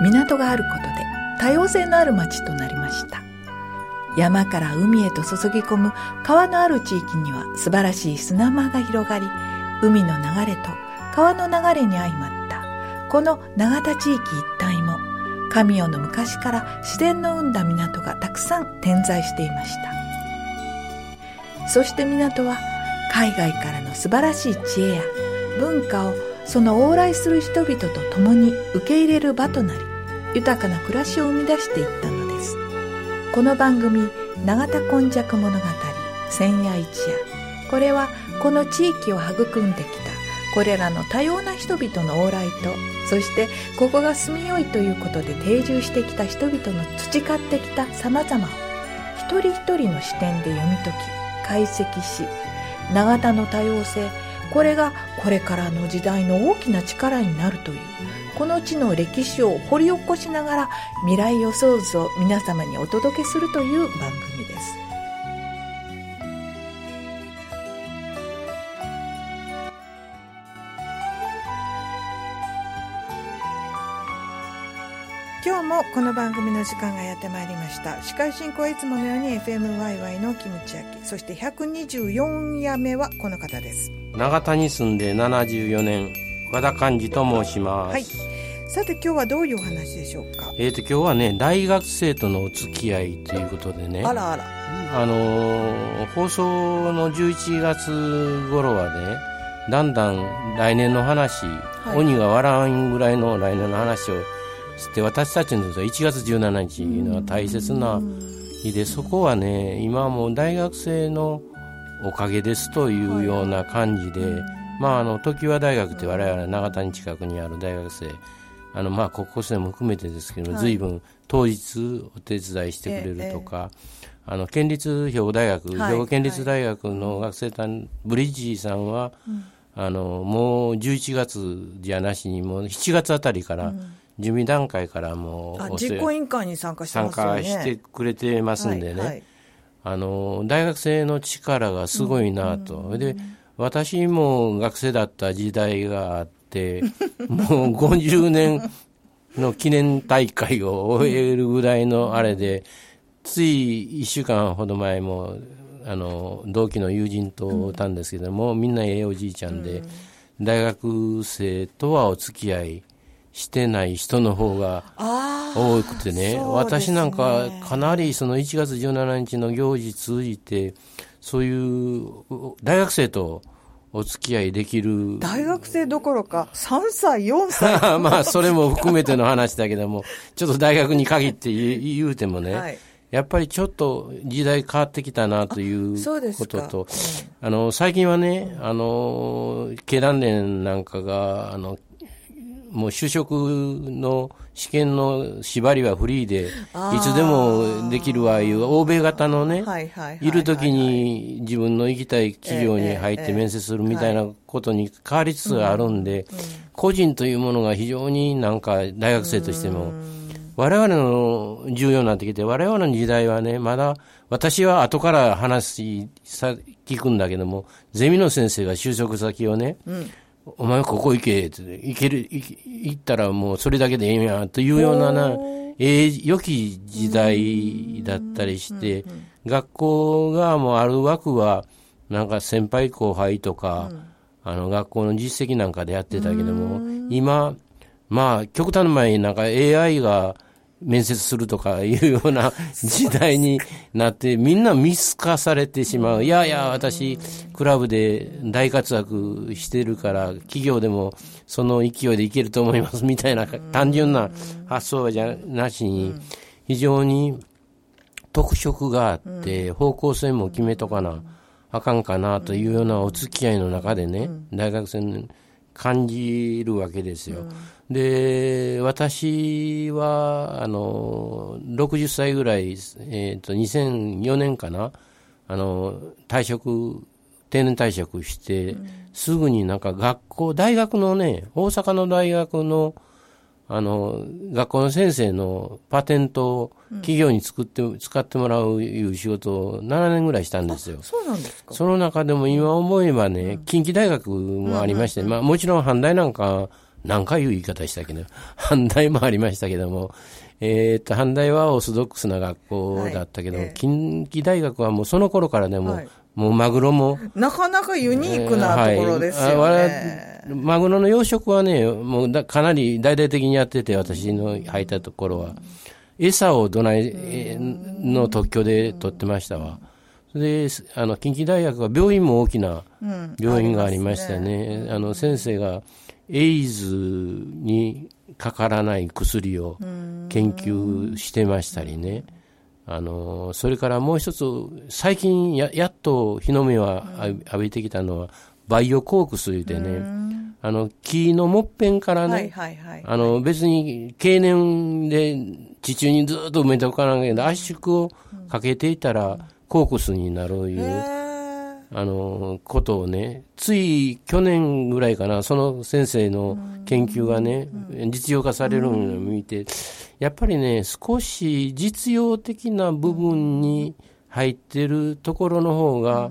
港があることで多様性のある町となりました。山から海へと注ぎ込む川のある地域には素晴らしい砂間が広がり海の流れと川の流れに相まったこの永田地域一帯も神代の昔から自然の生んだ港がたくさん点在していました。そして港は海外からの素晴らしい知恵や文化をその往来する人々と共に受け入れる場となり豊かな暮らしを生み出していったのです。この番組「永田今昔物語千夜一夜」これはこの地域を育んできたこれらの多様な人々の往来とそしてここが住みよいということで定住してきた人々の培ってきた様々を一人一人の視点で読み解き解析し永田の多様性これがこれからの時代の大きな力になるというこの地の歴史を掘り起こしながら未来予想図を皆様にお届けするという番組です。今日もこの番組の時間がやってまいりました。司会進行はいつものように FMYY のキムチ焼きそして124夜目はこの方です。長田に住んで74年和田寛治と申します、はい。さて今日はどういうお話でしょうか？えー、と今日はね大学生とのお付き合いということでね。あらあら。あのー放送の11月頃はねだんだん来年の話、はい。鬼が笑わんぐらいの来年の話をして私たちにとっては1月17日のは大切な日でそこはね今はもう大学生のおかげですというような感じで、まああの常盤大学って我々長谷近くにある大学生。あのまあ高校生も含めてですけども、はい。随分当日お手伝いしてくれるとか、あの県立兵庫大学、はい。兵庫県立大学の学生団、ブリッジーさんは、あのもう11月じゃなしにもう7月あたりから、準備段階からもう実行委員会に参加して参ますよね。加してくれてますんでね、はいはいあの大学生の力がすごいなと、で私も学生だった時代があって もう50年の記念大会を終えるぐらいのあれで、つい1週間ほど前もあの同期の友人とおったんですけども、みんなええおじいちゃんで、大学生とはお付き合いしてない人の方が多くてね。ね私なんかかなりその1月17日の行事通じてそういう大学生とお付き合いできる大学生どころか3歳4歳。まあそれも含めての話だけども ちょっと大学に限って言うてもね、はい。やっぱりちょっと時代変わってきたなということと、あの、最近はね、あの、経団連なんかが、あの、もう就職の試験の縛りはフリーで、いつでもできるわ、いう欧米型のね、はいる時に自分の行きたい企業に入って面接するみたいなことに変わりつつあるんで、個人というものが非常になんか大学生としても、我々の重要になってきて、我々の時代はね、まだ、私は後から話さ、聞くんだけども、ゼミの先生が就職先をね、お前ここ行けって、行ける、行行ったらもうそれだけでええんや、というようなな、ええ良き時代だったりして、学校がもうある枠は、なんか先輩後輩とか、あの学校の実績なんかでやってたけども、今、まあ、極端の前になんか AI が面接するとかいうような 時代になって、みんな見透かされてしまう。いやいや、私、クラブで大活躍してるから、企業でもその勢いでいけると思いますみたいな単純な発想じゃなしに、非常に特色があって、方向性も決めとかなあかんかなというようなお付き合いの中でね、大学生感じるわけですよ。で、私は、あの、60歳ぐらい、えっ、ー、と、2004年かな、あの、退職、定年退職して、すぐになんか学校、大学のね、大阪の大学の、あの、学校の先生のパテントを企業に作って、うん、使ってもらういう仕事を7年ぐらいしたんですよ。そうなんですか。その中でも今思えばね、うん、近畿大学もありまして、まあもちろん阪大なんか、何回いう言い方したけど、阪大もありましたけども、えっ、と、阪大はオーソドックスな学校だったけど、はいえー、近畿大学はもうその頃からね、もう、はいもうマグロも。なかなかユニークなところですよね。はい、マグロの養殖はね、もうだかなり大々的にやってて、私の入ったところは。餌をどないの特許で取ってましたわ。で、あの、近畿大学は病院も大きな病院がありましたね。あの、先生がエイズにかからない薬を研究してましたりね。あのそれからもう一つ、最近ややっと日の目を浴びてきたのは、バイオコークスでね、あの木のもっぺんからね、あの別に経年で地中にずっと埋めておかなきゃいけない。圧縮をかけていたら、コークスになるいう。あの、ことをね、つい去年ぐらいかな、その先生の研究がね、実用化されるのを見て、やっぱりね、少し実用的な部分に入ってるところの方が、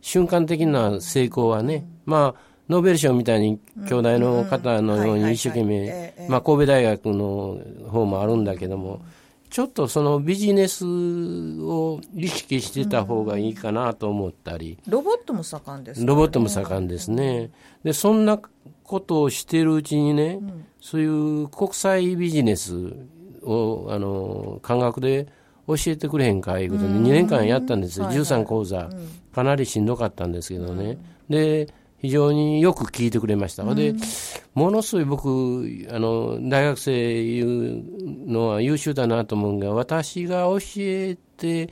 瞬間的な成功はね、まあ、ノーベル賞みたいに兄弟の方のように一生懸命、まあ、神戸大学の方もあるんだけども、ちょっとそのビジネスを意識してた方がいいかなと思ったり。ロボットも盛んです、ね、ロボットも盛んですね。で、そんなことをしてるうちにね、うん、そういう国際ビジネスを、あの、感覚で教えてくれへんかいうことで2年間やったんですよ。13講座、かなりしんどかったんですけどね。で、非常によく聞いてくれました。うん、で、ものすごい僕、あの、大学生いうのは優秀だなと思うが、私が教えて、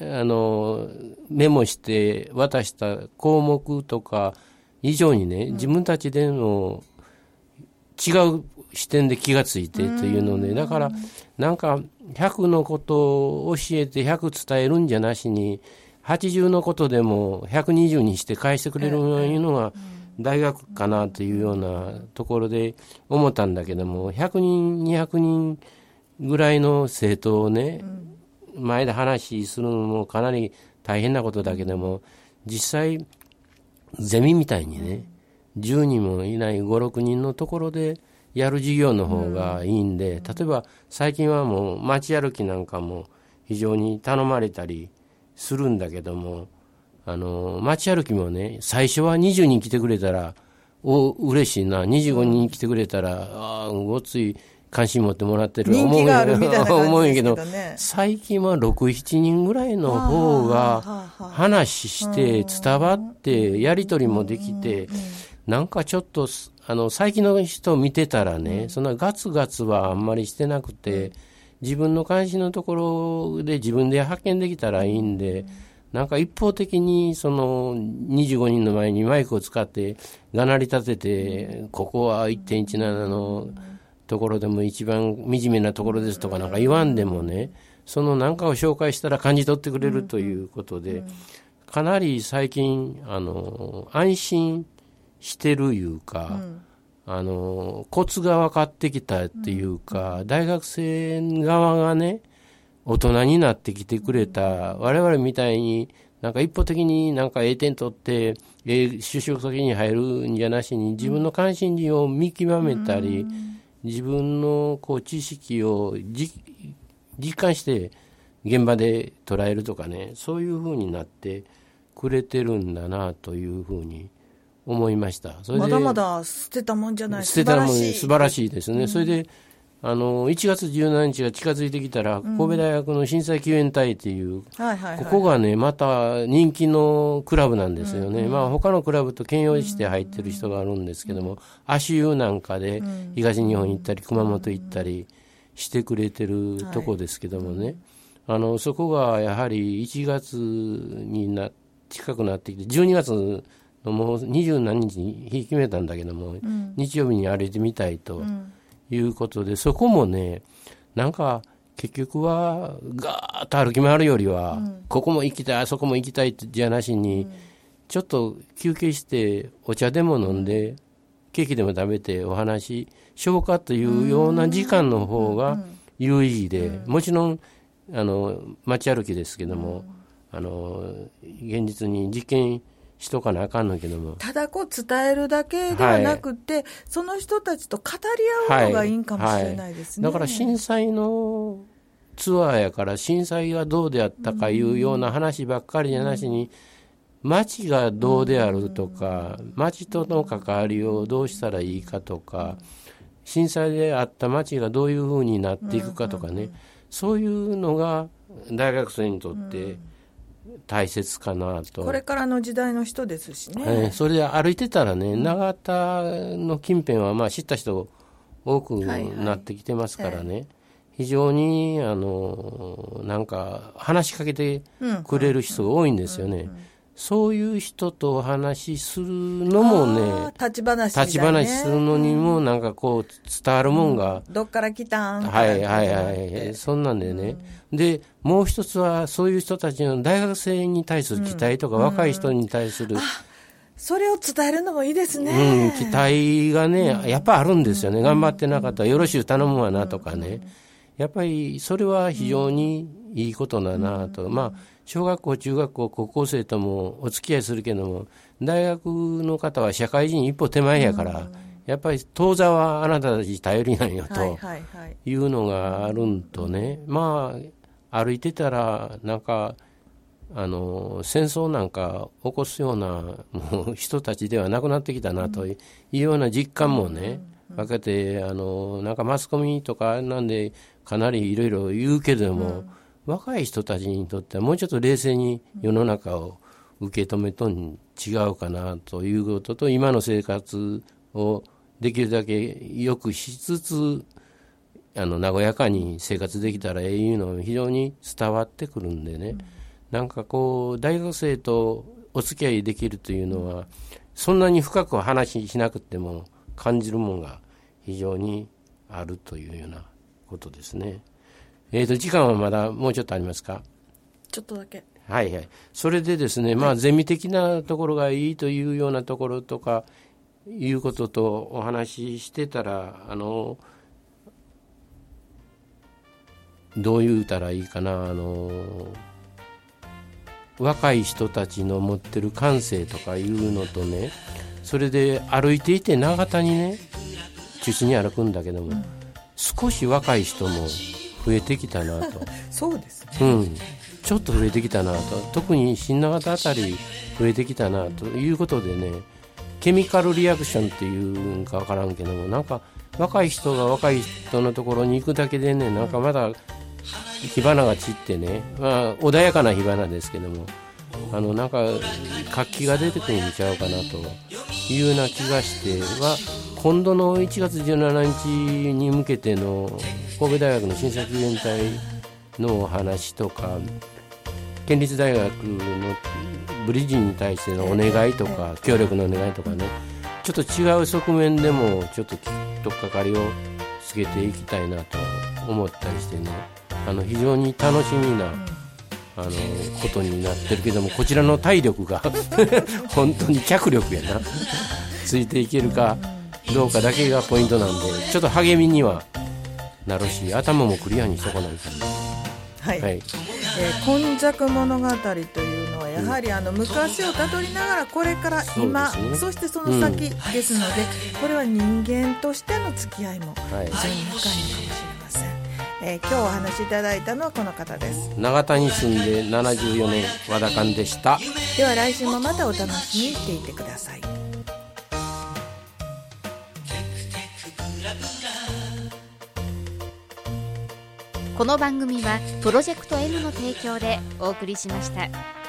あの、メモして渡した項目とか以上にね、自分たちでの違う視点で気がついてというので、だから、なんか、100のことを教えて100伝えるんじゃなしに、80のことでも120にして返してくれるいうのが大学かなというようなところで思ったんだけども100人200人ぐらいの生徒をね前で話するのもかなり大変なことだけども実際ゼミみたいにね10人もいない56人のところでやる授業の方がいいんで例えば最近はもう街歩きなんかも非常に頼まれたりするんだけども、あの、街歩きもね、最初は20人来てくれたら、お、嬉しいな、25人来てくれたら、ああ、ごつい関心持ってもらってる思うんやけど、最近は6、7人ぐらいの方が話して伝わってやり取りもできて、なんかちょっと、あの、最近の人見てたらね、そんなガツガツはあんまりしてなくて、自分の関心のところで自分で発見できたらいいんで、なんか一方的にその25人の前にマイクを使ってがなり立てて、ここは1.17のところでも一番惨めなところですとかなんか言わんでもね、その何かを紹介したら感じ取ってくれるということで、かなり最近、あの、安心してるいうか、あの、コツが分かってきたっていうか、大学生側がね、大人になってきてくれた、我々みたいに、なんか一方的になんか A 点取って、え就職先に入るんじゃなしに、自分の関心事を見極めたり、自分のこう知識を実感して現場で捉えるとかね、そういうふうになってくれてるんだなというふうに思いました。それでまだまだ捨てたもんじゃない捨てたもん素晴らしい。ですね。うん、それで、あの、1月17日が近づいてきたら、神戸大学の震災救援隊っていう、ここがね、また人気のクラブなんですよね。うん、まあ、他のクラブと兼用して入ってる人があるんですけども、足湯なんかで東日本行ったり、熊本行ったりしてくれてるとこですけどもね、あの、そこがやはり1月にな、近くなってきて、12月もう二十何日に引き決めたんだけども、日曜日に歩いてみたいということで、そこもねなんか結局はガーッと歩き回るよりは、ここも行きたいあそこも行きたいじゃなしに、ちょっと休憩してお茶でも飲んで、ケーキでも食べてお話しようかというような時間の方が有意義で、もちろんあの街歩きですけども、あの現実に実験しとかなあかんのけども。ただこう伝えるだけではなくて、はい、その人たちと語り合うのがいいんかもしれないですね、はいはい、だから震災のツアーやから震災がどうであったかいうような話ばっかりじゃなしに、町がどうであるとか、町との関わりをどうしたらいいかとか、震災であった町がどういうふうになっていくかとかね、そういうのが大学生にとって大切かなと。これからの時代の人ですしね。えー、それで歩いてたらね、永田の近辺はまあ知った人多くなってきてますからね。非常にあのなんか話しかけてくれる人が多いんですよね。そういう人とお話しするのもね、立ち話、ね、立ち話するのにもなんかこう伝わるもんが。うん、どっから来たん？はいはいはい。そんなんでね、うん、で、もう一つはそういう人たちの大学生に対する期待とか、うん、若い人に対する。それを伝えるのもいいですね。うん、期待がね、やっぱあるんですよね。頑張ってなかったらよろしゅう頼むわなとかね。やっぱりそれは非常にいいことだなと。まあ小学校、中学校、高校生ともお付き合いするけども、大学の方は社会人一歩手前やから、やっぱり当座はあなたたち頼りなんよというのがあるんとね、まあ、歩いてたら、なんか、あの戦争なんか起こすようなもう人たちではなくなってきたなというような実感もね、分けてあのなんかマスコミとかなんでかなりいろいろ言うけども、若い人たちにとってはもうちょっと冷静に世の中を受け止めとん違うかなということと今の生活をできるだけよくしつつあの和やかに生活できたらええいうの非常に伝わってくるんでね、うん、なんかこう大学生とお付き合いできるというのはそんなに深く話しなくても感じるものが非常にあるというようなことですね。えー、と、時間はまだもうちょっとありますか？ちょっとだけ。はいはい。それでですね、まあ、ゼミ的なところがいいというようなところとか、いうこととお話ししてたら、あの、どう言うたらいいかな、あの、若い人たちの持ってる感性とかいうのとね、それで歩いていて長田にね、中心に歩くんだけども、うん、少し若い人も増えてきたなと。そうですね、うん、ちょっと増えてきたなと。特に新長田あたり増えてきたなということでねケミカルリアクションっていうんか分からんけどもなんか若い人が若い人のところに行くだけでねなんかまだ火花が散ってね、まあ、穏やかな火花ですけどもあのなんか活気が出てくるんちゃうかなというような気がしては今度の1月17日に向けての神戸大学の審査救援隊のお話とか県立大学のブリッジに対してのお願いとか協力のお願いとかねちょっと違う側面でもちょっととっかかりをつけていきたいなと思ったりしてねあの非常に楽しみなあのことになってるけどもこちらの体力が 本当に脚力やな ついていけるかどうかだけがポイントなんでちょっと励みにはなるし頭もクリアにしとかないと。はい、はい、えー、今昔物語というのはやはりあの昔をたどりながらこれから今そ、ね,、してその先ですので、うん、これは人間としての付き合いも非常に深いのかもしれません、はい、えー、今日お話しいただいたのはこの方です。永田に住んで74年和田勘でした。では来週もまたお楽しみにしていてくださいこの番組はプロジェクト M の提供でお送りしました。